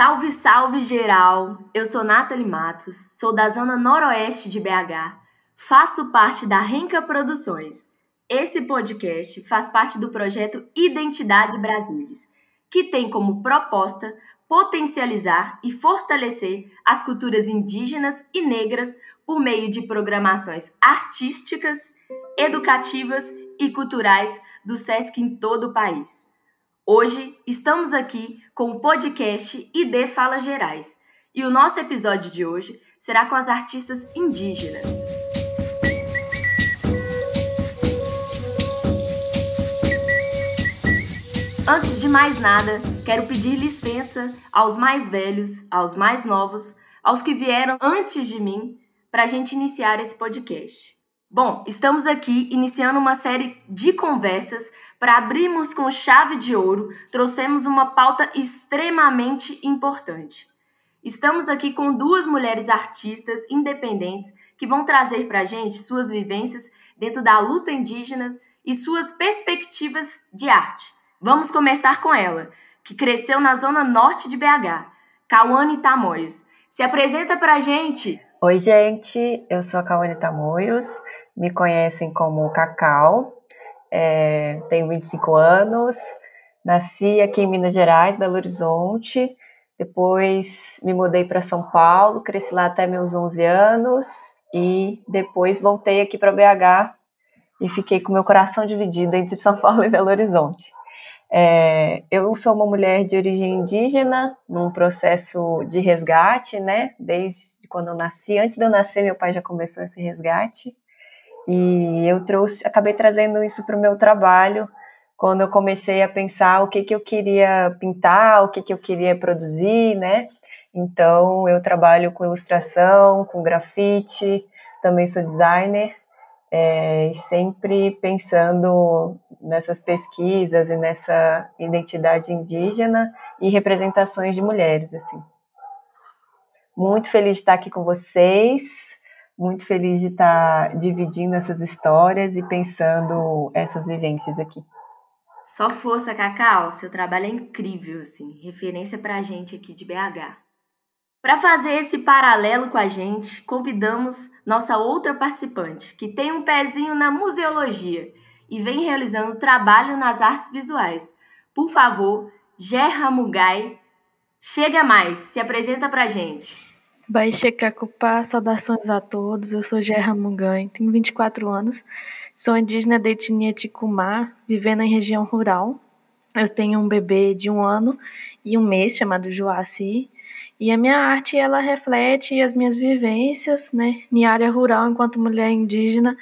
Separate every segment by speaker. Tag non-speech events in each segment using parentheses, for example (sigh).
Speaker 1: Salve, salve geral! Eu sou Nathalie Matos, sou da zona noroeste de BH, faço parte da Renca Produções. Esse podcast faz parte do projeto Identidade Brasilis, que tem como proposta potencializar e fortalecer as culturas indígenas e negras por meio de programações artísticas, educativas e culturais do SESC em todo o país. Hoje estamos aqui com o podcast ID Falas Gerais e o nosso episódio de hoje será com as artistas indígenas. Antes de mais nada, quero pedir licença aos mais velhos, aos mais novos, aos que vieram antes de mim, para a gente iniciar esse podcast. Bom, estamos aqui iniciando uma série de conversas para abrirmos com chave de ouro. Trouxemos uma pauta extremamente importante. Estamos aqui com duas mulheres artistas independentes que vão trazer para a gente suas vivências dentro da luta indígena e suas perspectivas de arte. Vamos começar com ela, que cresceu na zona norte de BH, Cauane Tamoios. Se apresenta para a gente!
Speaker 2: Oi, gente, eu sou a Cauane Tamoios me conhecem como Cacau, é, tenho 25 anos, nasci aqui em Minas Gerais, Belo Horizonte, depois me mudei para São Paulo, cresci lá até meus 11 anos e depois voltei aqui para BH e fiquei com meu coração dividido entre São Paulo e Belo Horizonte. É, eu sou uma mulher de origem indígena, num processo de resgate, né? Desde quando eu nasci, antes de eu nascer, meu pai já começou esse resgate. E eu trouxe, acabei trazendo isso para o meu trabalho quando eu comecei a pensar o que, que eu queria pintar, o que, que eu queria produzir, né? Então, eu trabalho com ilustração, com grafite, também sou designer, é, e sempre pensando nessas pesquisas e nessa identidade indígena e representações de mulheres, assim. Muito feliz de estar aqui com vocês muito feliz de estar dividindo essas histórias e pensando essas vivências aqui.
Speaker 1: Só força, Cacau, seu trabalho é incrível, assim, referência pra gente aqui de BH. Para fazer esse paralelo com a gente, convidamos nossa outra participante, que tem um pezinho na museologia e vem realizando trabalho nas artes visuais. Por favor, Gerra Mugai, chega mais, se apresenta pra gente.
Speaker 3: Baixe Cacupá, saudações a todos. Eu sou Gerra Mungan, tenho 24 anos, sou indígena da etnia Ticumá, vivendo em região rural. Eu tenho um bebê de um ano e um mês chamado Joaci, e a minha arte ela reflete as minhas vivências, né, em área rural enquanto mulher indígena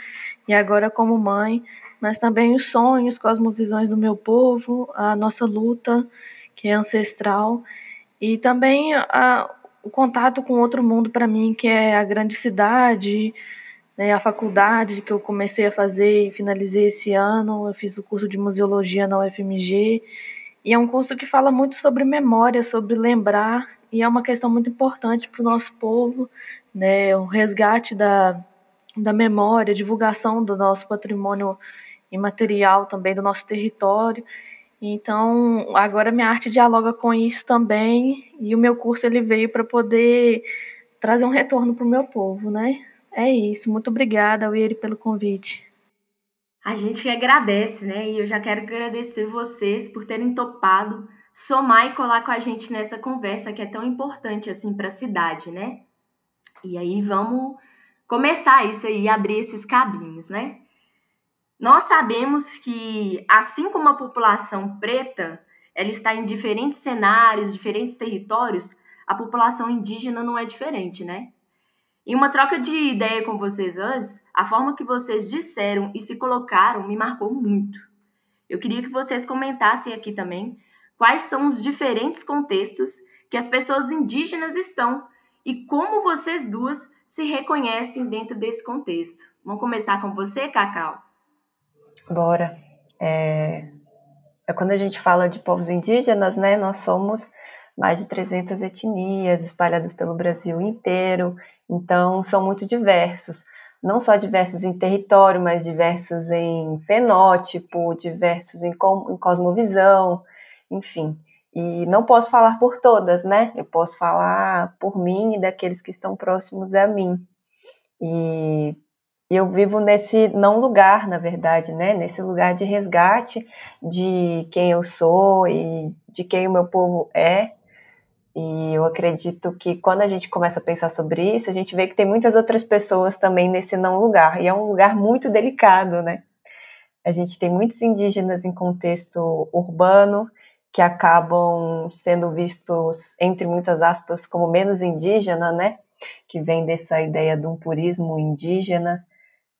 Speaker 3: e agora como mãe, mas também os sonhos, cosmovisões do meu povo, a nossa luta que é ancestral e também a, o contato com outro mundo para mim, que é a grande cidade, né, a faculdade que eu comecei a fazer e finalizei esse ano. Eu fiz o curso de museologia na UFMG. E é um curso que fala muito sobre memória, sobre lembrar, e é uma questão muito importante para o nosso povo, né, o resgate da, da memória, divulgação do nosso patrimônio imaterial também, do nosso território. Então, agora minha arte dialoga com isso também, e o meu curso ele veio para poder trazer um retorno para o meu povo, né? É isso. Muito obrigada, Weiri, pelo convite.
Speaker 1: A gente que agradece, né? E eu já quero agradecer vocês por terem topado somar e colar com a gente nessa conversa que é tão importante assim para a cidade, né? E aí vamos começar isso aí, abrir esses caminhos, né? Nós sabemos que, assim como a população preta ela está em diferentes cenários, diferentes territórios, a população indígena não é diferente, né? Em uma troca de ideia com vocês antes, a forma que vocês disseram e se colocaram me marcou muito. Eu queria que vocês comentassem aqui também quais são os diferentes contextos que as pessoas indígenas estão e como vocês duas se reconhecem dentro desse contexto. Vamos começar com você, Cacau?
Speaker 2: Bora. É, é quando a gente fala de povos indígenas, né? Nós somos mais de 300 etnias espalhadas pelo Brasil inteiro, então são muito diversos. Não só diversos em território, mas diversos em fenótipo, diversos em, em cosmovisão, enfim. E não posso falar por todas, né? Eu posso falar por mim e daqueles que estão próximos a mim. E eu vivo nesse não lugar, na verdade, né? Nesse lugar de resgate de quem eu sou e de quem o meu povo é. E eu acredito que quando a gente começa a pensar sobre isso, a gente vê que tem muitas outras pessoas também nesse não lugar. E é um lugar muito delicado, né? A gente tem muitos indígenas em contexto urbano que acabam sendo vistos, entre muitas aspas, como menos indígena, né? Que vem dessa ideia de um purismo indígena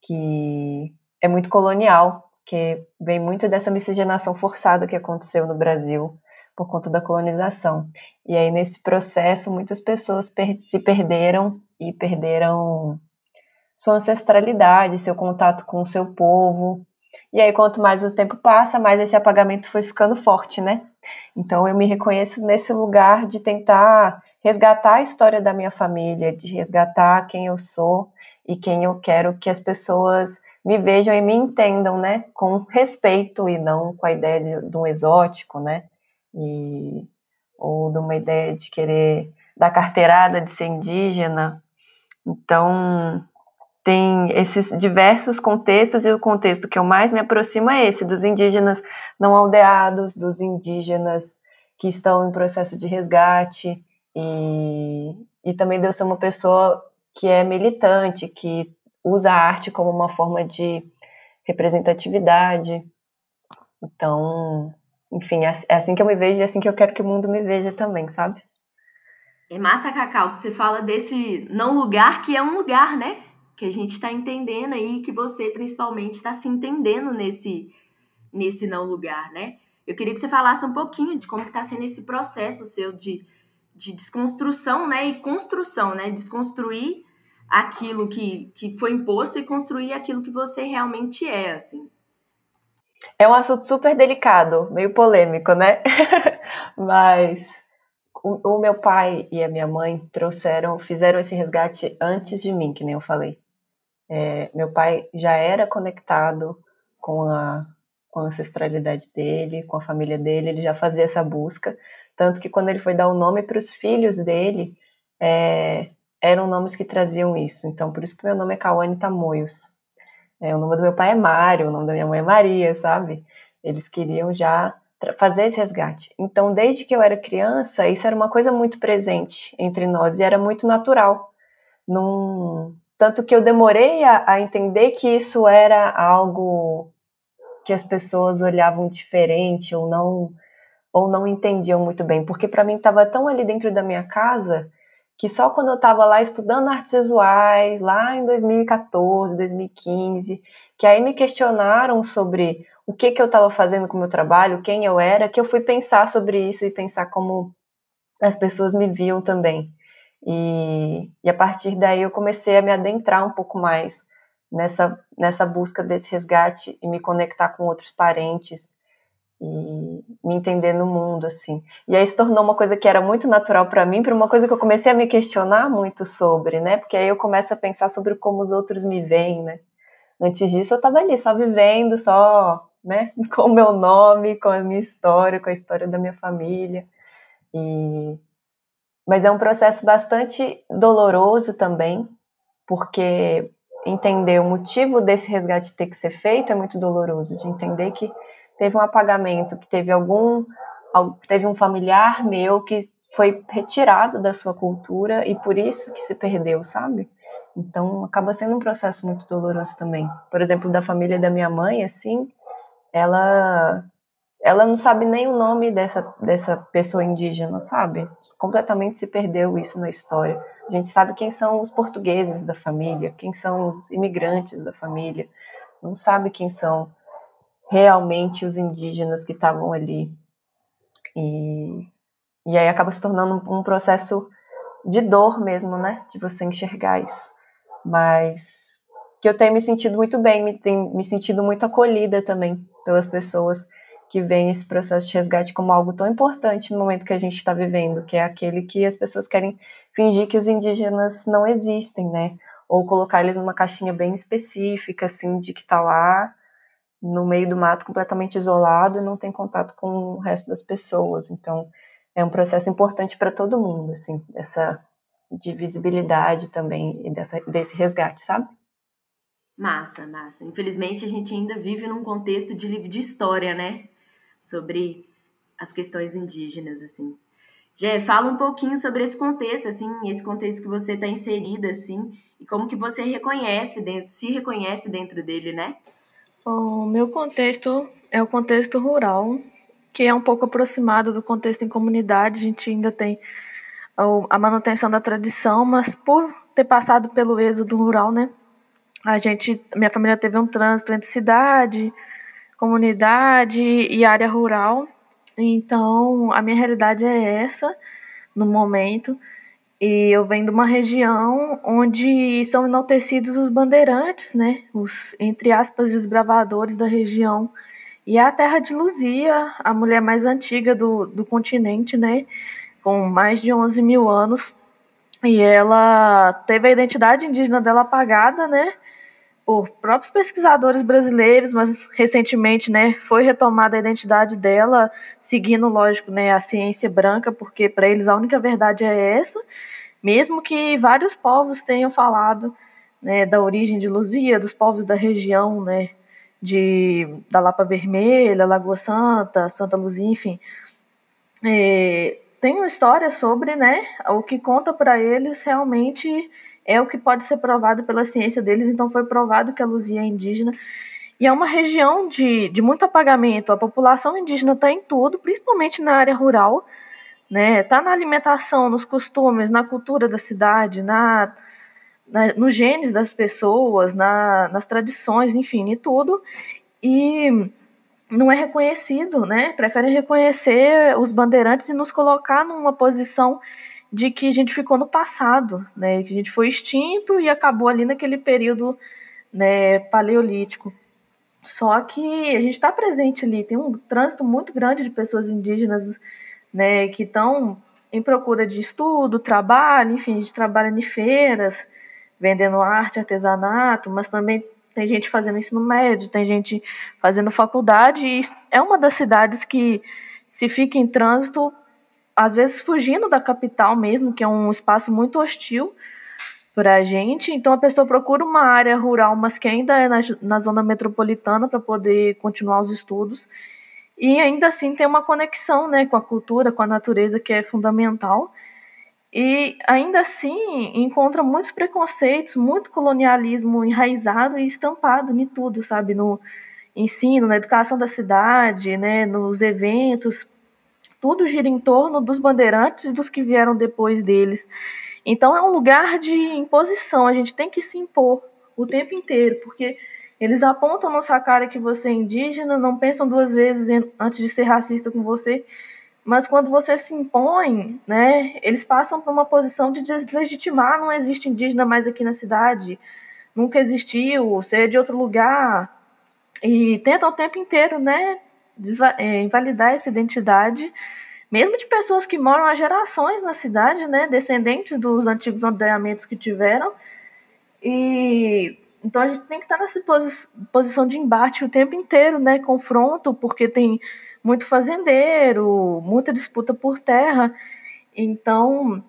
Speaker 2: que é muito colonial, que vem muito dessa miscigenação forçada que aconteceu no Brasil por conta da colonização. E aí, nesse processo, muitas pessoas per se perderam e perderam sua ancestralidade, seu contato com o seu povo. E aí, quanto mais o tempo passa, mais esse apagamento foi ficando forte, né? Então, eu me reconheço nesse lugar de tentar resgatar a história da minha família, de resgatar quem eu sou e quem eu quero que as pessoas me vejam e me entendam, né? Com respeito e não com a ideia de, de um exótico, né? E, ou de uma ideia de querer dar carteirada de ser indígena. Então, tem esses diversos contextos e o contexto que eu mais me aproximo é esse, dos indígenas não aldeados, dos indígenas que estão em processo de resgate e, e também de eu ser uma pessoa que é militante, que usa a arte como uma forma de representatividade. Então, enfim, é, é assim que eu me vejo e é assim que eu quero que o mundo me veja também, sabe?
Speaker 1: É massa, Cacau, que você fala desse não lugar que é um lugar, né? que a gente está entendendo aí, que você principalmente está se entendendo nesse, nesse não lugar, né? Eu queria que você falasse um pouquinho de como está sendo esse processo seu de, de desconstrução, né? E construção, né? Desconstruir aquilo que, que foi imposto e construir aquilo que você realmente é, assim.
Speaker 2: É um assunto super delicado, meio polêmico, né? (laughs) Mas o, o, meu pai e a minha mãe trouxeram, fizeram esse resgate antes de mim, que nem eu falei. É, meu pai já era conectado com a, com a ancestralidade dele, com a família dele, ele já fazia essa busca. Tanto que quando ele foi dar o nome para os filhos dele, é, eram nomes que traziam isso. Então, por isso que meu nome é Cauane Tamoios. É, o nome do meu pai é Mário, o nome da minha mãe é Maria, sabe? Eles queriam já fazer esse resgate. Então, desde que eu era criança, isso era uma coisa muito presente entre nós e era muito natural. Num, tanto que eu demorei a, a entender que isso era algo que as pessoas olhavam diferente ou não ou não entendiam muito bem, porque para mim estava tão ali dentro da minha casa que só quando eu estava lá estudando artes visuais, lá em 2014, 2015, que aí me questionaram sobre o que, que eu estava fazendo com o meu trabalho, quem eu era, que eu fui pensar sobre isso e pensar como as pessoas me viam também. E, e a partir daí eu comecei a me adentrar um pouco mais nessa, nessa busca desse resgate e me conectar com outros parentes e me entender no mundo assim. E aí se tornou uma coisa que era muito natural para mim, para uma coisa que eu comecei a me questionar muito sobre, né? Porque aí eu começo a pensar sobre como os outros me veem, né? Antes disso eu estava ali só vivendo, só, né, (laughs) com o meu nome, com a minha história, com a história da minha família. E mas é um processo bastante doloroso também, porque entender o motivo desse resgate ter que ser feito é muito doloroso, de entender que teve um apagamento, que teve algum teve um familiar meu que foi retirado da sua cultura e por isso que se perdeu, sabe? Então acaba sendo um processo muito doloroso também. Por exemplo, da família da minha mãe, assim, ela ela não sabe nem o nome dessa, dessa pessoa indígena, sabe? Completamente se perdeu isso na história. A gente sabe quem são os portugueses da família, quem são os imigrantes da família, não sabe quem são realmente os indígenas que estavam ali. E, e aí acaba se tornando um, processo de dor mesmo, né? De você enxergar isso. Mas que eu tenho me sentido muito bem, me, tenho me sentido muito acolhida também pelas pessoas que vem esse processo de resgate como algo tão importante no momento que a gente está vivendo, que é aquele que as pessoas querem fingir que os indígenas não existem, né? Ou colocar eles numa caixinha bem específica, assim, de que está lá no meio do mato completamente isolado e não tem contato com o resto das pessoas. Então, é um processo importante para todo mundo, assim, essa de visibilidade também e dessa, desse resgate, sabe?
Speaker 1: Massa, massa. Infelizmente a gente ainda vive num contexto de livro de história, né? Sobre as questões indígenas, assim. Jé, fala um pouquinho sobre esse contexto, assim, esse contexto que você está inserida, assim, e como que você reconhece dentro, se reconhece dentro dele, né?
Speaker 3: O meu contexto é o contexto rural, que é um pouco aproximado do contexto em comunidade. A gente ainda tem a manutenção da tradição, mas por ter passado pelo êxodo rural, né? A gente, minha família teve um trânsito entre cidade, comunidade e área rural. Então, a minha realidade é essa no momento. E eu venho de uma região onde são enaltecidos os bandeirantes, né? Os, entre aspas, desbravadores da região. E é a terra de Luzia, a mulher mais antiga do, do continente, né? Com mais de 11 mil anos. E ela teve a identidade indígena dela apagada, né? Por próprios pesquisadores brasileiros, mas recentemente, né, foi retomada a identidade dela, seguindo, lógico, né, a ciência branca, porque para eles a única verdade é essa, mesmo que vários povos tenham falado, né, da origem de Luzia, dos povos da região, né, de, da Lapa Vermelha, Lagoa Santa, Santa Luzia, enfim. É, tem uma história sobre, né, o que conta para eles realmente é o que pode ser provado pela ciência deles, então foi provado que a Luzia é indígena. E é uma região de, de muito apagamento, a população indígena está em tudo, principalmente na área rural, né, tá na alimentação, nos costumes, na cultura da cidade, na na, nos genes das pessoas, na, nas tradições, enfim, em tudo. E não é reconhecido, né? Preferem reconhecer os bandeirantes e nos colocar numa posição de que a gente ficou no passado, né? Que a gente foi extinto e acabou ali naquele período né, paleolítico. Só que a gente está presente ali, tem um trânsito muito grande de pessoas indígenas né, que estão em procura de estudo, trabalho, enfim, a gente trabalha em feiras, vendendo arte, artesanato, mas também tem gente fazendo ensino médio, tem gente fazendo faculdade, e é uma das cidades que se fica em trânsito, às vezes fugindo da capital mesmo, que é um espaço muito hostil para a gente. Então a pessoa procura uma área rural, mas que ainda é na, na zona metropolitana para poder continuar os estudos. E ainda assim tem uma conexão né, com a cultura, com a natureza, que é fundamental. E ainda assim encontra muitos preconceitos, muito colonialismo enraizado e estampado em tudo, sabe? No ensino, na educação da cidade, né? nos eventos. Tudo gira em torno dos bandeirantes e dos que vieram depois deles. Então é um lugar de imposição, a gente tem que se impor o tempo inteiro, porque eles apontam na sua cara que você é indígena, não pensam duas vezes antes de ser racista com você. Mas quando você se impõe, né, eles passam por uma posição de deslegitimar, não existe indígena mais aqui na cidade, nunca existiu, você é de outro lugar, e tentam o tempo inteiro, né, é, invalidar essa identidade, mesmo de pessoas que moram há gerações na cidade, né, descendentes dos antigos aldeamentos que tiveram, e então a gente tem que estar nessa posi posição de embate o tempo inteiro, né, confronto, porque tem muito fazendeiro, muita disputa por terra. Então,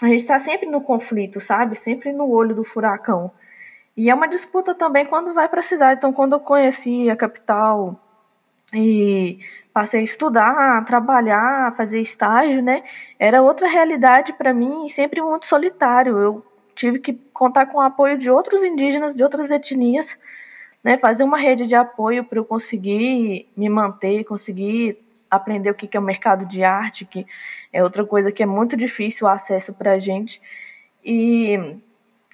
Speaker 3: a gente está sempre no conflito, sabe? Sempre no olho do furacão. E é uma disputa também quando vai para a cidade. Então, quando eu conheci a capital e passei a estudar, a trabalhar, a fazer estágio, né? Era outra realidade para mim e sempre muito solitário. Eu tive que contar com o apoio de outros indígenas, de outras etnias, né, fazer uma rede de apoio para eu conseguir me manter, conseguir aprender o que é o mercado de arte, que é outra coisa que é muito difícil o acesso para a gente. E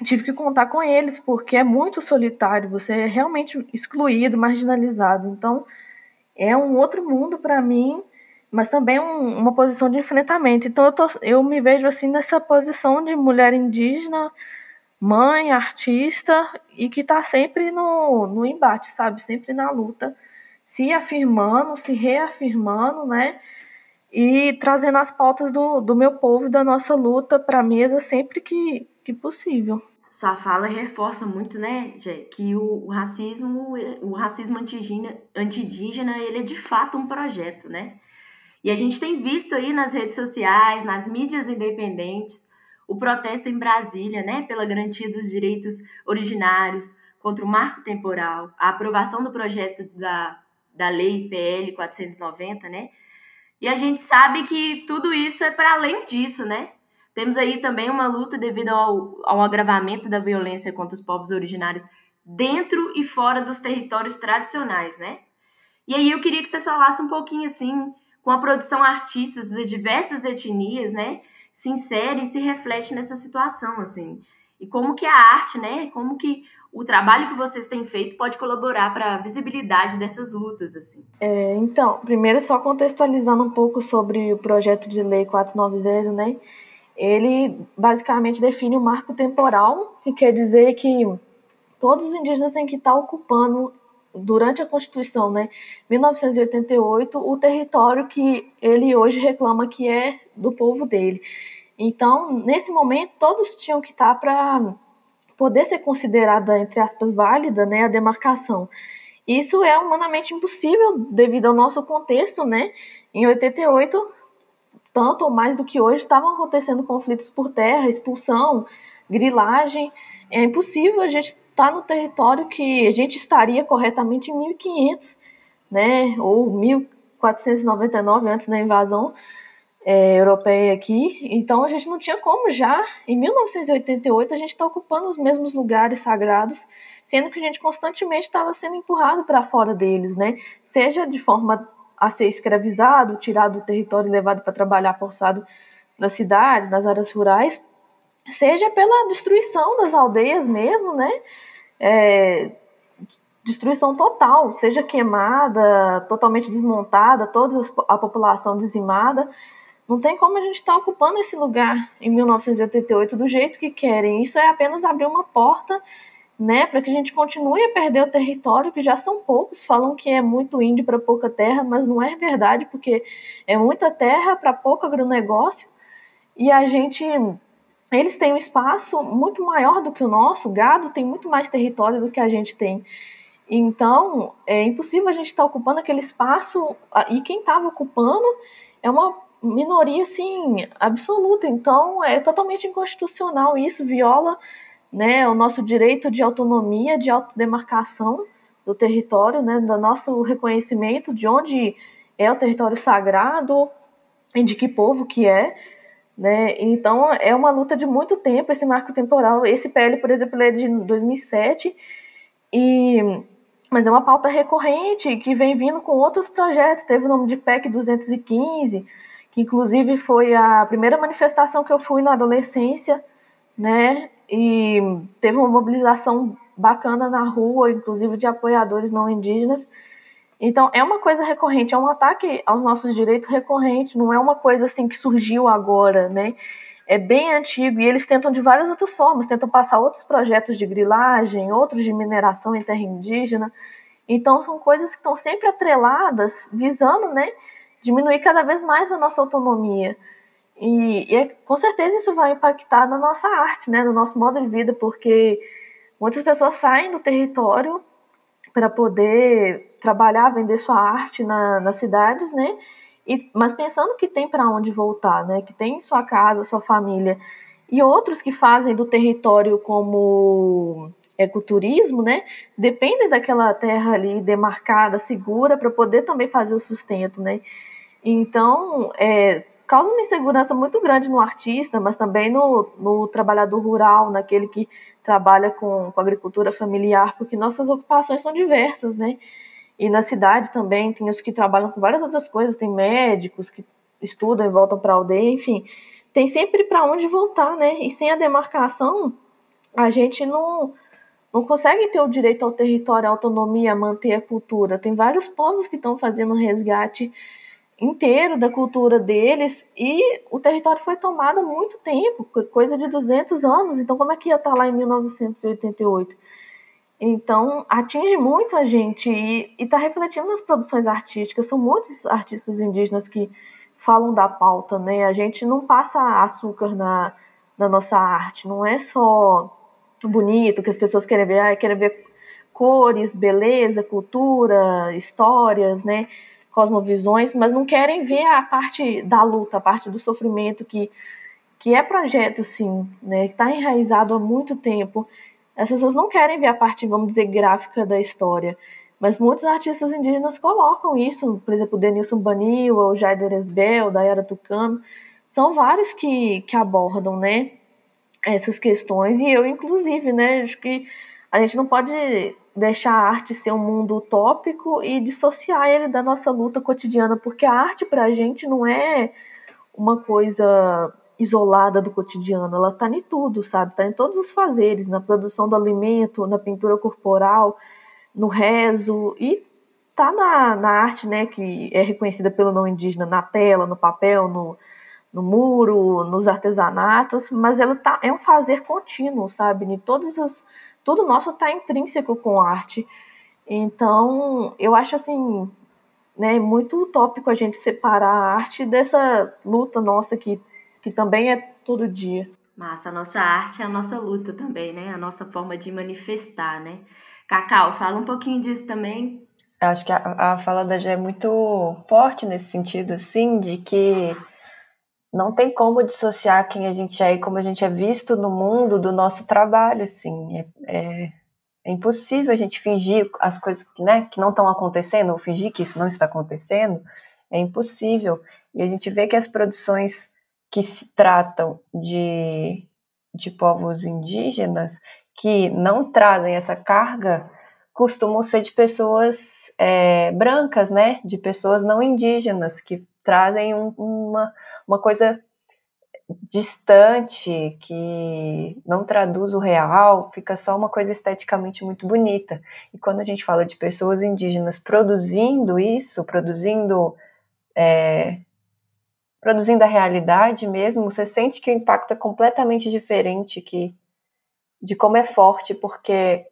Speaker 3: tive que contar com eles, porque é muito solitário, você é realmente excluído, marginalizado. Então, é um outro mundo para mim, mas também um, uma posição de enfrentamento. Então, eu, tô, eu me vejo assim nessa posição de mulher indígena mãe, artista e que está sempre no, no embate, sabe? Sempre na luta, se afirmando, se reafirmando, né? E trazendo as pautas do, do meu povo da nossa luta para a mesa sempre que, que possível.
Speaker 1: Sua fala reforça muito, né, Jé, que o, o, racismo, o racismo anti-indígena, ele é de fato um projeto, né? E a gente tem visto aí nas redes sociais, nas mídias independentes, o protesto em Brasília, né, pela garantia dos direitos originários, contra o marco temporal, a aprovação do projeto da, da lei PL 490, né? E a gente sabe que tudo isso é para além disso, né? Temos aí também uma luta devido ao, ao agravamento da violência contra os povos originários dentro e fora dos territórios tradicionais, né? E aí eu queria que você falasse um pouquinho assim, com a produção artistas de diversas etnias, né? Se insere e se reflete nessa situação, assim. E como que a arte, né? Como que o trabalho que vocês têm feito pode colaborar para a visibilidade dessas lutas, assim.
Speaker 3: É, então, primeiro só contextualizando um pouco sobre o projeto de lei 490, né? Ele basicamente define o um marco temporal, que quer dizer que todos os indígenas têm que estar ocupando durante a Constituição, né, 1988, o território que ele hoje reclama que é do povo dele. Então, nesse momento, todos tinham que estar para poder ser considerada, entre aspas, válida, né, a demarcação. Isso é humanamente impossível devido ao nosso contexto, né? Em 88, tanto ou mais do que hoje, estavam acontecendo conflitos por terra, expulsão, grilagem. É impossível a gente estar no território que a gente estaria corretamente em 1500, né? Ou 1499 antes da invasão é, europeia aqui, então a gente não tinha como já, em 1988, a gente está ocupando os mesmos lugares sagrados, sendo que a gente constantemente estava sendo empurrado para fora deles, né? Seja de forma a ser escravizado, tirado do território e levado para trabalhar forçado na cidade, nas áreas rurais, seja pela destruição das aldeias mesmo, né? É, destruição total, seja queimada, totalmente desmontada, toda a população dizimada. Não tem como a gente estar tá ocupando esse lugar em 1988 do jeito que querem. Isso é apenas abrir uma porta, né, para que a gente continue a perder o território, que já são poucos. Falam que é muito índio para pouca terra, mas não é verdade, porque é muita terra para pouco agronegócio. E a gente eles têm um espaço muito maior do que o nosso, o gado tem muito mais território do que a gente tem. Então, é impossível a gente estar tá ocupando aquele espaço, e quem estava ocupando é uma minoria assim absoluta. Então é totalmente inconstitucional isso, viola né, o nosso direito de autonomia, de autodemarcação do território, né, do nosso reconhecimento de onde é o território sagrado e de que povo que é. Né? Então é uma luta de muito tempo esse marco temporal. Esse PL, por exemplo, é de 2007 e mas é uma pauta recorrente que vem vindo com outros projetos. Teve o nome de PEC 215, que inclusive foi a primeira manifestação que eu fui na adolescência, né? E teve uma mobilização bacana na rua, inclusive de apoiadores não indígenas. Então, é uma coisa recorrente, é um ataque aos nossos direitos recorrente, não é uma coisa assim que surgiu agora, né? É bem antigo e eles tentam de várias outras formas, tentam passar outros projetos de grilagem, outros de mineração em terra indígena. Então, são coisas que estão sempre atreladas, visando, né, diminuir cada vez mais a nossa autonomia. E, e é, com certeza isso vai impactar na nossa arte, né, no nosso modo de vida, porque muitas pessoas saem do território para poder trabalhar, vender sua arte na, nas cidades, né? E, mas pensando que tem para onde voltar, né? Que tem sua casa, sua família. E outros que fazem do território como ecoturismo, né? Dependem daquela terra ali demarcada, segura, para poder também fazer o sustento, né? Então, é, causa uma insegurança muito grande no artista, mas também no, no trabalhador rural, naquele que trabalha com, com agricultura familiar, porque nossas ocupações são diversas, né? E na cidade também tem os que trabalham com várias outras coisas, tem médicos que estudam e voltam para a aldeia, enfim, tem sempre para onde voltar, né? E sem a demarcação, a gente não, não consegue ter o direito ao território, à autonomia, manter a cultura. Tem vários povos que estão fazendo resgate inteiro da cultura deles e o território foi tomado há muito tempo, coisa de 200 anos. Então, como é que ia estar lá em 1988? Então, atinge muito a gente e está refletindo nas produções artísticas. São muitos artistas indígenas que falam da pauta, né? A gente não passa açúcar na, na nossa arte, não é só bonito que as pessoas querem ver, ah, querem ver cores, beleza, cultura, histórias, né? Cosmovisões, mas não querem ver a parte da luta, a parte do sofrimento que, que é projeto, sim, né, que está enraizado há muito tempo. As pessoas não querem ver a parte, vamos dizer, gráfica da história. Mas muitos artistas indígenas colocam isso, por exemplo, Denilson Baniwa, o Jaider Esbel, Dayara Tucano, são vários que, que abordam, né, essas questões, e eu, inclusive, né, acho que a gente não pode deixar a arte ser um mundo utópico e dissociar ele da nossa luta cotidiana, porque a arte para a gente não é uma coisa isolada do cotidiano, ela está em tudo, sabe? Está em todos os fazeres, na produção do alimento, na pintura corporal, no rezo e tá na, na arte, né, que é reconhecida pelo não indígena, na tela, no papel, no, no muro, nos artesanatos, mas ela tá, é um fazer contínuo, sabe? Em todos os, tudo nosso está intrínseco com a arte. Então, eu acho assim, né, muito utópico a gente separar a arte dessa luta nossa que, que também é todo dia.
Speaker 1: Massa, a nossa arte é a nossa luta também, né? A nossa forma de manifestar, né? Cacau, fala um pouquinho disso também.
Speaker 2: Eu acho que a, a fala da Gé é muito forte nesse sentido, assim, de que não tem como dissociar quem a gente é e como a gente é visto no mundo do nosso trabalho, assim. É, é, é impossível a gente fingir as coisas né, que não estão acontecendo, ou fingir que isso não está acontecendo. É impossível. E a gente vê que as produções que se tratam de, de povos indígenas, que não trazem essa carga, costumam ser de pessoas é, brancas, né? De pessoas não indígenas, que trazem um, uma uma coisa distante, que não traduz o real, fica só uma coisa esteticamente muito bonita. E quando a gente fala de pessoas indígenas produzindo isso, produzindo é, produzindo a realidade mesmo, você sente que o impacto é completamente diferente que de como é forte, porque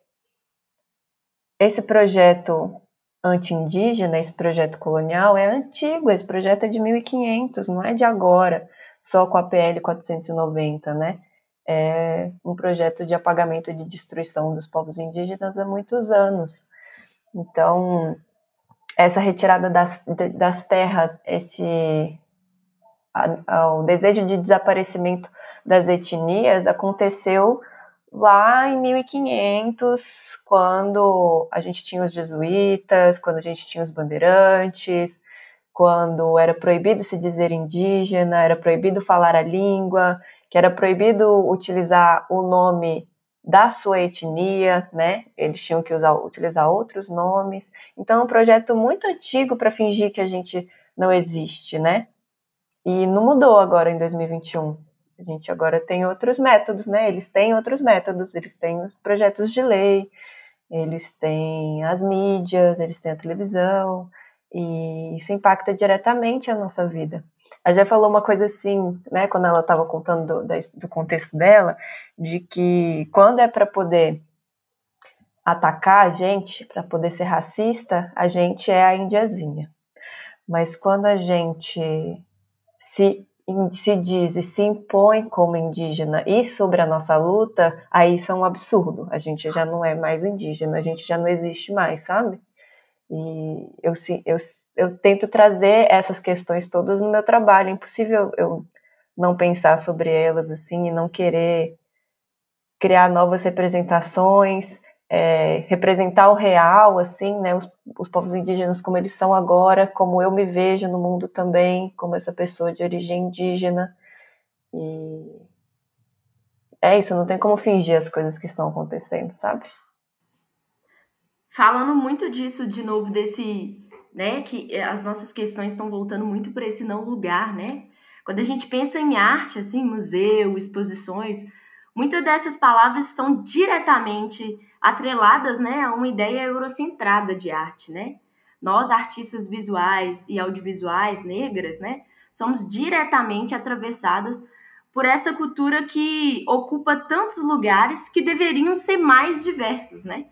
Speaker 2: esse projeto anti-indígena, esse projeto colonial, é antigo, esse projeto é de 1500, não é de agora, só com a PL 490, né? É um projeto de apagamento e de destruição dos povos indígenas há muitos anos. Então, essa retirada das, das terras, esse a, a, o desejo de desaparecimento das etnias aconteceu lá em 1500, quando a gente tinha os jesuítas, quando a gente tinha os bandeirantes, quando era proibido se dizer indígena, era proibido falar a língua, que era proibido utilizar o nome da sua etnia, né? Eles tinham que usar, utilizar outros nomes. Então, é um projeto muito antigo para fingir que a gente não existe, né? E não mudou agora em 2021. A gente agora tem outros métodos, né? Eles têm outros métodos, eles têm os projetos de lei, eles têm as mídias, eles têm a televisão, e isso impacta diretamente a nossa vida. A já falou uma coisa assim, né, quando ela estava contando do, do contexto dela, de que quando é para poder atacar a gente, para poder ser racista, a gente é a indiazinha. Mas quando a gente se se diz e se impõe como indígena e sobre a nossa luta, aí isso é um absurdo. A gente já não é mais indígena, a gente já não existe mais, sabe? E eu, eu, eu tento trazer essas questões todas no meu trabalho. É impossível eu não pensar sobre elas assim e não querer criar novas representações, é, representar o real, assim, né, os, os, povos indígenas como eles são agora, como eu me vejo no mundo também, como essa pessoa de origem indígena. E é isso, não tem como fingir as coisas que estão acontecendo, sabe?
Speaker 1: Falando muito disso, de novo, desse, né, que as nossas questões estão voltando muito para esse não lugar, né? Quando a gente pensa em arte, assim, museu, exposições, muitas dessas palavras estão diretamente atreladas né, a uma ideia eurocentrada de arte. Né? Nós, artistas visuais e audiovisuais negras, né, somos diretamente atravessadas por essa cultura que ocupa tantos lugares que deveriam ser mais diversos, né?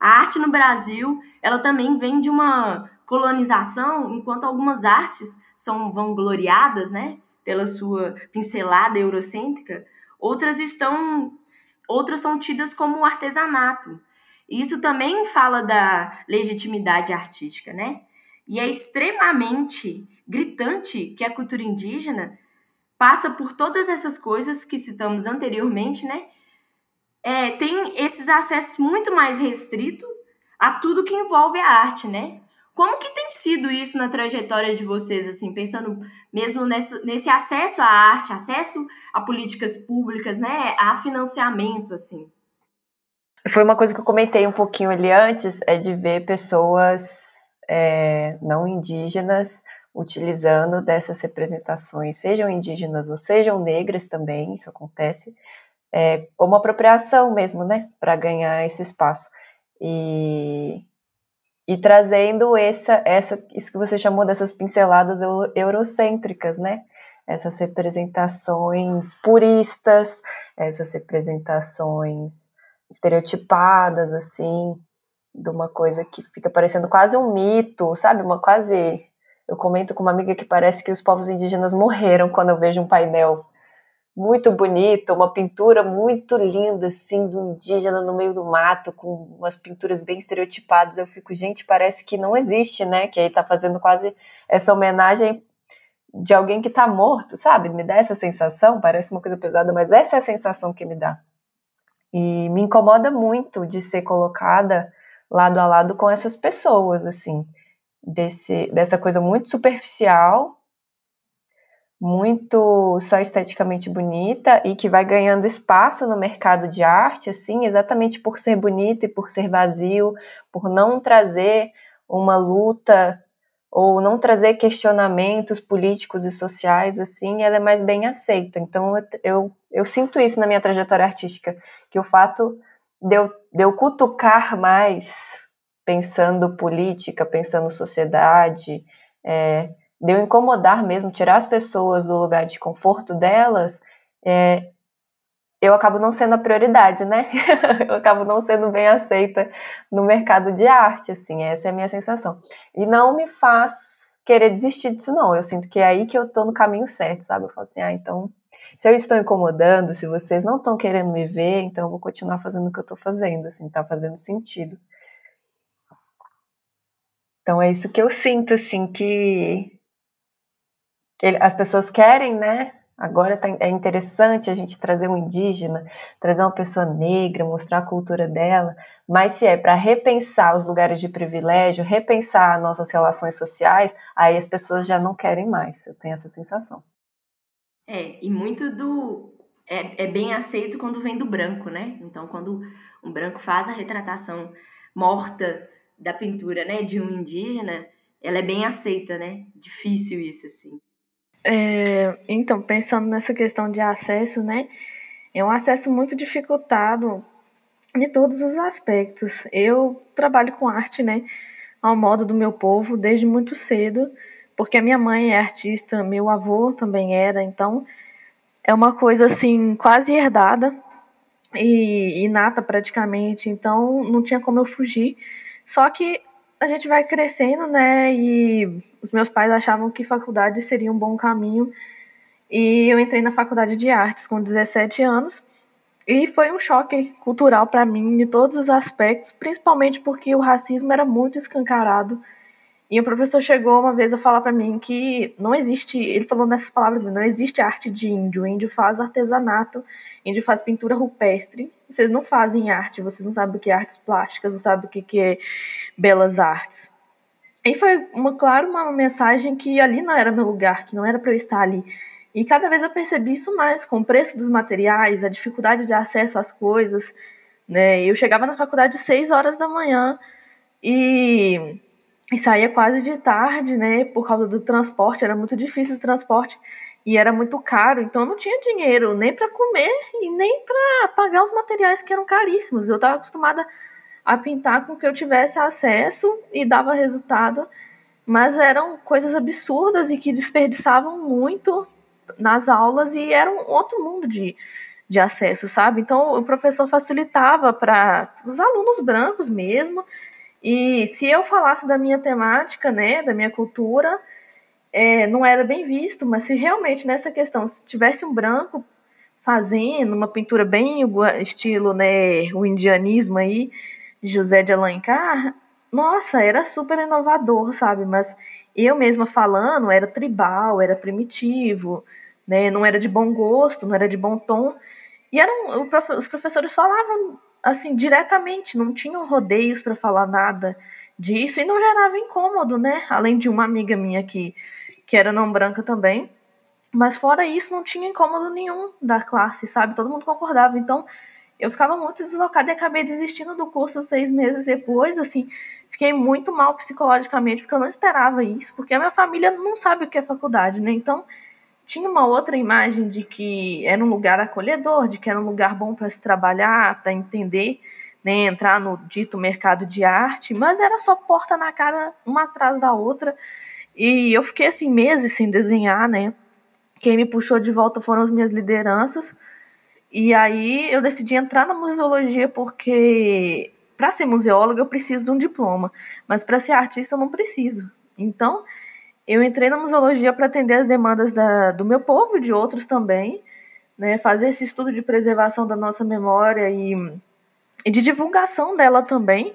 Speaker 1: A arte no Brasil, ela também vem de uma colonização, enquanto algumas artes são vangloriadas, né, pela sua pincelada eurocêntrica, outras estão outras são tidas como artesanato. Isso também fala da legitimidade artística, né? E é extremamente gritante que a cultura indígena passa por todas essas coisas que citamos anteriormente, né? É, tem esses acessos muito mais restritos a tudo que envolve a arte, né? Como que tem sido isso na trajetória de vocês, assim, pensando mesmo nesse, nesse acesso à arte, acesso a políticas públicas, né, a financiamento, assim?
Speaker 2: Foi uma coisa que eu comentei um pouquinho ali antes, é de ver pessoas é, não indígenas utilizando dessas representações, sejam indígenas ou sejam negras também, isso acontece, é, como apropriação mesmo, né, para ganhar esse espaço. E, e trazendo essa, essa, isso que você chamou dessas pinceladas eurocêntricas, né? Essas representações puristas, essas representações estereotipadas, assim, de uma coisa que fica parecendo quase um mito, sabe? Uma quase. Eu comento com uma amiga que parece que os povos indígenas morreram quando eu vejo um painel muito bonito, uma pintura muito linda, assim, do indígena no meio do mato, com umas pinturas bem estereotipadas. Eu fico, gente, parece que não existe, né? Que aí tá fazendo quase essa homenagem de alguém que tá morto, sabe? Me dá essa sensação, parece uma coisa pesada, mas essa é a sensação que me dá. E me incomoda muito de ser colocada lado a lado com essas pessoas, assim, desse, dessa coisa muito superficial muito só esteticamente bonita e que vai ganhando espaço no mercado de arte, assim, exatamente por ser bonito e por ser vazio, por não trazer uma luta ou não trazer questionamentos políticos e sociais, assim, ela é mais bem aceita. Então, eu, eu, sinto isso na minha trajetória artística, que o fato de eu, de eu cutucar mais pensando política, pensando sociedade, é, de eu incomodar mesmo, tirar as pessoas do lugar de conforto delas, é, eu acabo não sendo a prioridade, né? (laughs) eu acabo não sendo bem aceita no mercado de arte, assim, essa é a minha sensação. E não me faz querer desistir disso, não. Eu sinto que é aí que eu tô no caminho certo, sabe? Eu falo assim, ah, então, se eu estou incomodando, se vocês não estão querendo me ver, então eu vou continuar fazendo o que eu tô fazendo, assim, tá fazendo sentido. Então é isso que eu sinto, assim, que que as pessoas querem, né? Agora tá, é interessante a gente trazer um indígena, trazer uma pessoa negra, mostrar a cultura dela, mas se é para repensar os lugares de privilégio, repensar nossas relações sociais, aí as pessoas já não querem mais. Eu tenho essa sensação.
Speaker 1: É, e muito do. É, é bem aceito quando vem do branco, né? Então, quando um branco faz a retratação morta da pintura, né, de um indígena, ela é bem aceita, né? Difícil isso, assim.
Speaker 3: É, então, pensando nessa questão de acesso, né? É um acesso muito dificultado de todos os aspectos. Eu trabalho com arte, né? Ao modo do meu povo, desde muito cedo, porque a minha mãe é artista, meu avô também era, então é uma coisa assim, quase herdada e inata praticamente, então não tinha como eu fugir. Só que a gente vai crescendo, né? E os meus pais achavam que faculdade seria um bom caminho. E eu entrei na faculdade de artes com 17 anos. E foi um choque cultural para mim em todos os aspectos, principalmente porque o racismo era muito escancarado. E o professor chegou uma vez a falar para mim que não existe, ele falou nessas palavras, não existe arte de índio, o índio faz artesanato Índio faz pintura rupestre. Vocês não fazem arte, vocês não sabem o que é artes plásticas, não sabem o que é belas artes. E foi, uma, claro, uma mensagem que ali não era meu lugar, que não era para eu estar ali. E cada vez eu percebi isso mais, com o preço dos materiais, a dificuldade de acesso às coisas. Né? Eu chegava na faculdade 6 horas da manhã e, e saía quase de tarde, né? Por causa do transporte, era muito difícil o transporte e era muito caro, então eu não tinha dinheiro nem para comer e nem para pagar os materiais que eram caríssimos. Eu estava acostumada a pintar com que eu tivesse acesso e dava resultado, mas eram coisas absurdas e que desperdiçavam muito nas aulas e era um outro mundo de, de acesso, sabe? Então o professor facilitava para os alunos brancos mesmo. E se eu falasse da minha temática, né, da minha cultura, é, não era bem visto, mas se realmente nessa questão, se tivesse um branco fazendo uma pintura bem estilo, né, o indianismo aí, José de Alencar, nossa, era super inovador, sabe? Mas eu mesma falando, era tribal, era primitivo, né? Não era de bom gosto, não era de bom tom. E eram, os professores falavam assim diretamente, não tinham rodeios para falar nada disso e não gerava incômodo, né? Além de uma amiga minha que, que era não branca também. Mas fora isso, não tinha incômodo nenhum da classe, sabe? Todo mundo concordava. Então, eu ficava muito deslocada e acabei desistindo do curso seis meses depois, assim, fiquei muito mal psicologicamente, porque eu não esperava isso, porque a minha família não sabe o que é faculdade, né? Então, tinha uma outra imagem de que era um lugar acolhedor, de que era um lugar bom para se trabalhar, para entender, né, entrar no dito mercado de arte, mas era só porta na cara, uma atrás da outra. E eu fiquei assim meses sem desenhar, né? Quem me puxou de volta foram as minhas lideranças. E aí eu decidi entrar na museologia porque para ser museóloga eu preciso de um diploma, mas para ser artista eu não preciso. Então, eu entrei na museologia para atender as demandas da, do meu povo e de outros também, né, fazer esse estudo de preservação da nossa memória e, e de divulgação dela também.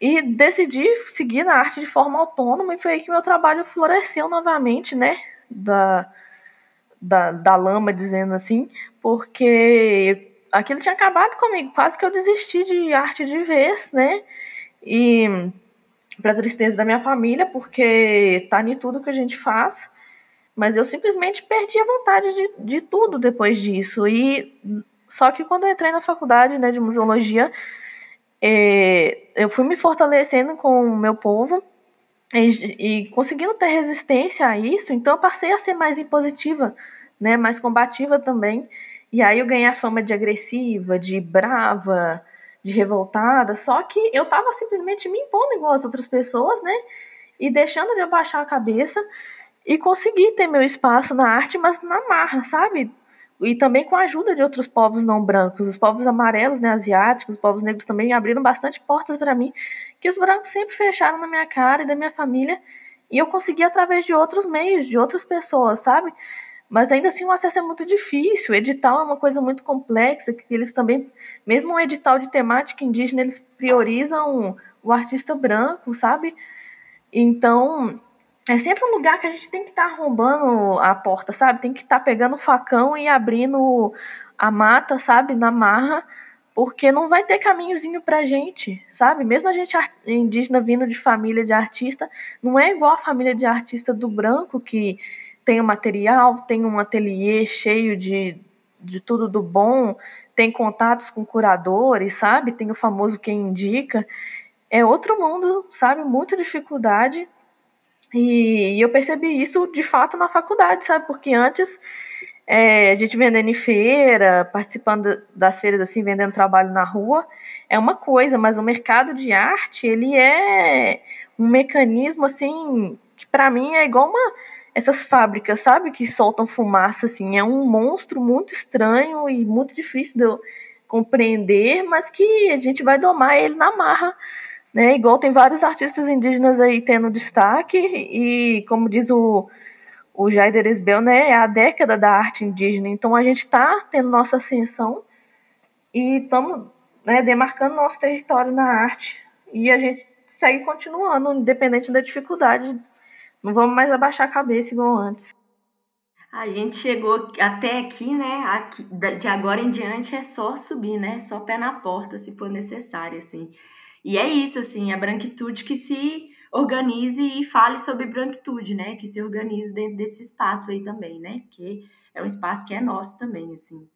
Speaker 3: E decidi seguir na arte de forma autônoma e foi aí que meu trabalho floresceu novamente, né, da, da, da lama, dizendo assim, porque aquilo tinha acabado comigo, quase que eu desisti de arte de vez, né? E para tristeza da minha família, porque tá em tudo que a gente faz, mas eu simplesmente perdi a vontade de, de tudo depois disso. E só que quando eu entrei na faculdade né, de museologia, é, eu fui me fortalecendo com o meu povo e, e conseguindo ter resistência a isso, então eu passei a ser mais impositiva, né, mais combativa também. E aí eu ganhei a fama de agressiva, de brava, de revoltada, só que eu tava simplesmente me impondo igual as outras pessoas, né? E deixando de abaixar a cabeça e conseguir ter meu espaço na arte, mas na marra, sabe? E também com a ajuda de outros povos não brancos, os povos amarelos, né, asiáticos, os povos negros também abriram bastante portas para mim, que os brancos sempre fecharam na minha cara e da minha família, e eu consegui através de outros meios, de outras pessoas, sabe? Mas ainda assim o acesso é muito difícil. O edital é uma coisa muito complexa, que eles também, mesmo um edital de temática indígena, eles priorizam o artista branco, sabe? Então, é sempre um lugar que a gente tem que estar tá arrombando a porta, sabe? Tem que estar tá pegando o facão e abrindo a mata, sabe? Na marra, porque não vai ter caminhozinho pra gente, sabe? Mesmo a gente indígena vindo de família de artista, não é igual a família de artista do branco que tem o material, tem um ateliê cheio de, de tudo do bom, tem contatos com curadores, sabe? Tem o famoso quem indica. É outro mundo, sabe? Muita dificuldade. E, e eu percebi isso de fato na faculdade, sabe? Porque antes é, a gente vendendo em feira, participando das feiras assim, vendendo trabalho na rua, é uma coisa, mas o mercado de arte, ele é um mecanismo assim que para mim é igual uma essas fábricas, sabe, que soltam fumaça, assim, é um monstro muito estranho e muito difícil de eu compreender, mas que a gente vai domar ele na marra, né, igual tem vários artistas indígenas aí tendo destaque, e como diz o, o Jaider Esbel, né, é a década da arte indígena, então a gente está tendo nossa ascensão e estamos né, demarcando nosso território na arte, e a gente segue continuando, independente da dificuldade não vamos mais abaixar a cabeça igual antes.
Speaker 1: A gente chegou até aqui, né? Aqui, de agora em diante é só subir, né? Só pé na porta, se for necessário, assim. E é isso, assim, a branquitude que se organize e fale sobre branquitude, né? Que se organize dentro desse espaço aí também, né? Porque é um espaço que é nosso também, assim.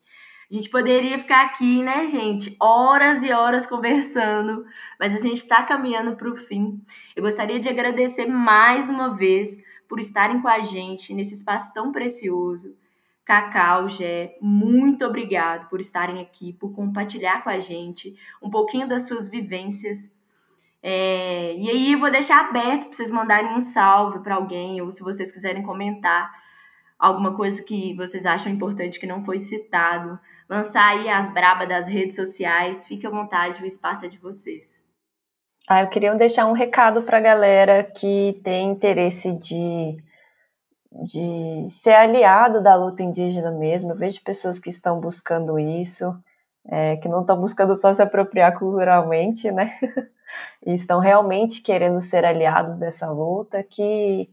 Speaker 1: A gente poderia ficar aqui, né, gente, horas e horas conversando, mas a gente está caminhando para o fim. Eu gostaria de agradecer mais uma vez por estarem com a gente nesse espaço tão precioso. Cacau, Gé, muito obrigado por estarem aqui, por compartilhar com a gente um pouquinho das suas vivências. É, e aí eu vou deixar aberto para vocês mandarem um salve para alguém, ou se vocês quiserem comentar alguma coisa que vocês acham importante que não foi citado, lançar aí as brabas das redes sociais, fique à vontade, o espaço é de vocês.
Speaker 2: Ah, eu queria deixar um recado para a galera que tem interesse de, de ser aliado da luta indígena mesmo. Eu vejo pessoas que estão buscando isso, é, que não estão buscando só se apropriar culturalmente, né? (laughs) e estão realmente querendo ser aliados dessa luta, que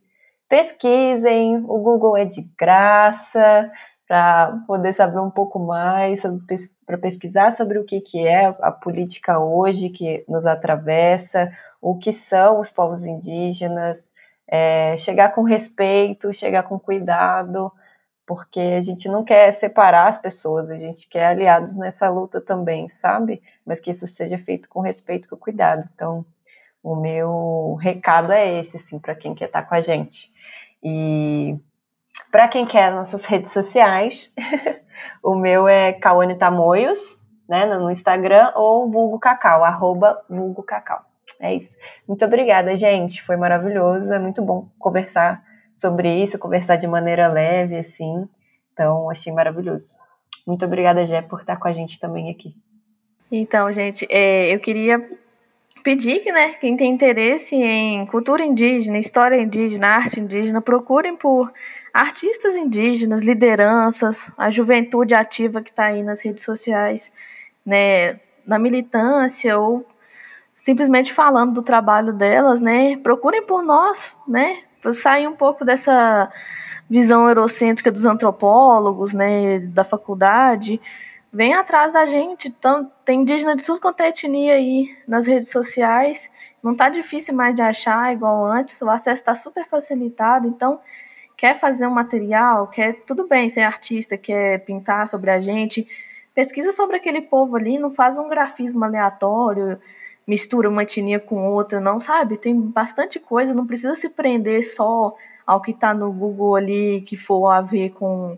Speaker 2: pesquisem, o Google é de graça, para poder saber um pouco mais, para pesquisar sobre o que, que é a política hoje que nos atravessa, o que são os povos indígenas, é, chegar com respeito, chegar com cuidado, porque a gente não quer separar as pessoas, a gente quer aliados nessa luta também, sabe? Mas que isso seja feito com respeito com cuidado. Então, o meu recado é esse, assim, para quem quer estar com a gente. E para quem quer nossas redes sociais, (laughs) o meu é Cauane Tamoios, né, no Instagram, ou vulgo cacau, arroba vulgo cacau. É isso. Muito obrigada, gente. Foi maravilhoso. É muito bom conversar sobre isso, conversar de maneira leve, assim. Então, achei maravilhoso. Muito obrigada, Jé, por estar com a gente também aqui.
Speaker 3: Então, gente, é, eu queria pedir que, né, quem tem interesse em cultura indígena, história indígena, arte indígena, procurem por artistas indígenas, lideranças, a juventude ativa que está aí nas redes sociais, né, na militância ou simplesmente falando do trabalho delas, né, procurem por nós, né, sair um pouco dessa visão eurocêntrica dos antropólogos, né, da faculdade, vem atrás da gente. Então, tem indígena de tudo quanto é etnia aí nas redes sociais. Não tá difícil mais de achar igual antes, o acesso está super facilitado. Então, quer fazer um material, quer tudo bem ser artista, quer pintar sobre a gente, pesquisa sobre aquele povo ali, não faz um grafismo aleatório, mistura uma etnia com outra, não sabe? Tem bastante coisa, não precisa se prender só ao que está no Google ali que for a ver com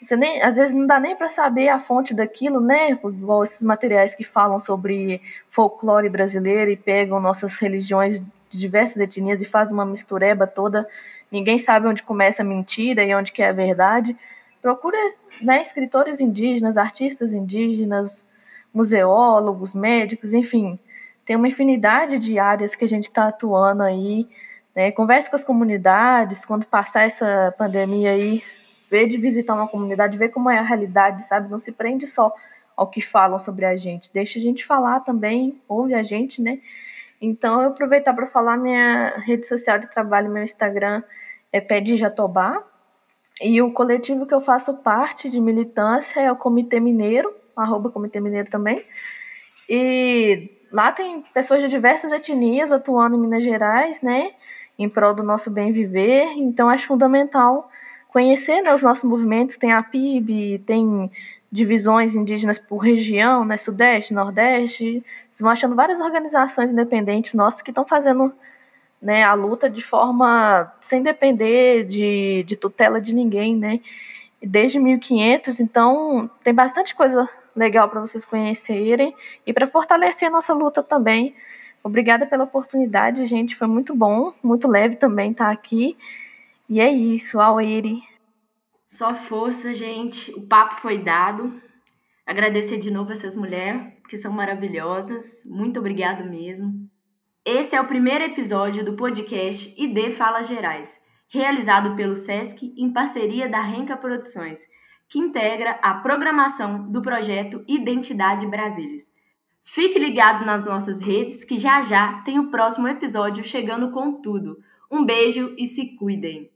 Speaker 3: você nem, às vezes não dá nem para saber a fonte daquilo, né? Igual esses materiais que falam sobre folclore brasileiro e pegam nossas religiões de diversas etnias e fazem uma mistureba toda ninguém sabe onde começa a mentira e onde que é a verdade. Procura né, escritores indígenas, artistas indígenas, museólogos, médicos, enfim, tem uma infinidade de áreas que a gente está atuando aí. Né? Converse com as comunidades, quando passar essa pandemia aí, vê de visitar uma comunidade, vê como é a realidade, sabe? Não se prende só ao que falam sobre a gente, deixa a gente falar também, ouve a gente, né? Então, eu aproveitar para falar minha rede social de trabalho, meu Instagram é Pé de Jatobá. E o coletivo que eu faço parte de militância é o Comitê Mineiro, arroba Comitê Mineiro também. E lá tem pessoas de diversas etnias atuando em Minas Gerais, né? Em prol do nosso bem viver. Então, acho fundamental conhecer né, os nossos movimentos. Tem a PIB, tem divisões indígenas por região, né, Sudeste, Nordeste. Vocês vão achando várias organizações independentes nossas que estão fazendo né, a luta de forma sem depender de, de tutela de ninguém, né? Desde 1500, então tem bastante coisa legal para vocês conhecerem e para fortalecer a nossa luta também. Obrigada pela oportunidade, gente. Foi muito bom, muito leve também estar tá aqui. E é isso, Aueri.
Speaker 1: Só força, gente. O papo foi dado. Agradecer de novo essas mulheres, que são maravilhosas. Muito obrigado mesmo. Esse é o primeiro episódio do podcast ID Falas Gerais, realizado pelo SESC em parceria da Renca Produções, que integra a programação do projeto Identidade Brasilis. Fique ligado nas nossas redes que já já tem o próximo episódio chegando com tudo. Um beijo e se cuidem!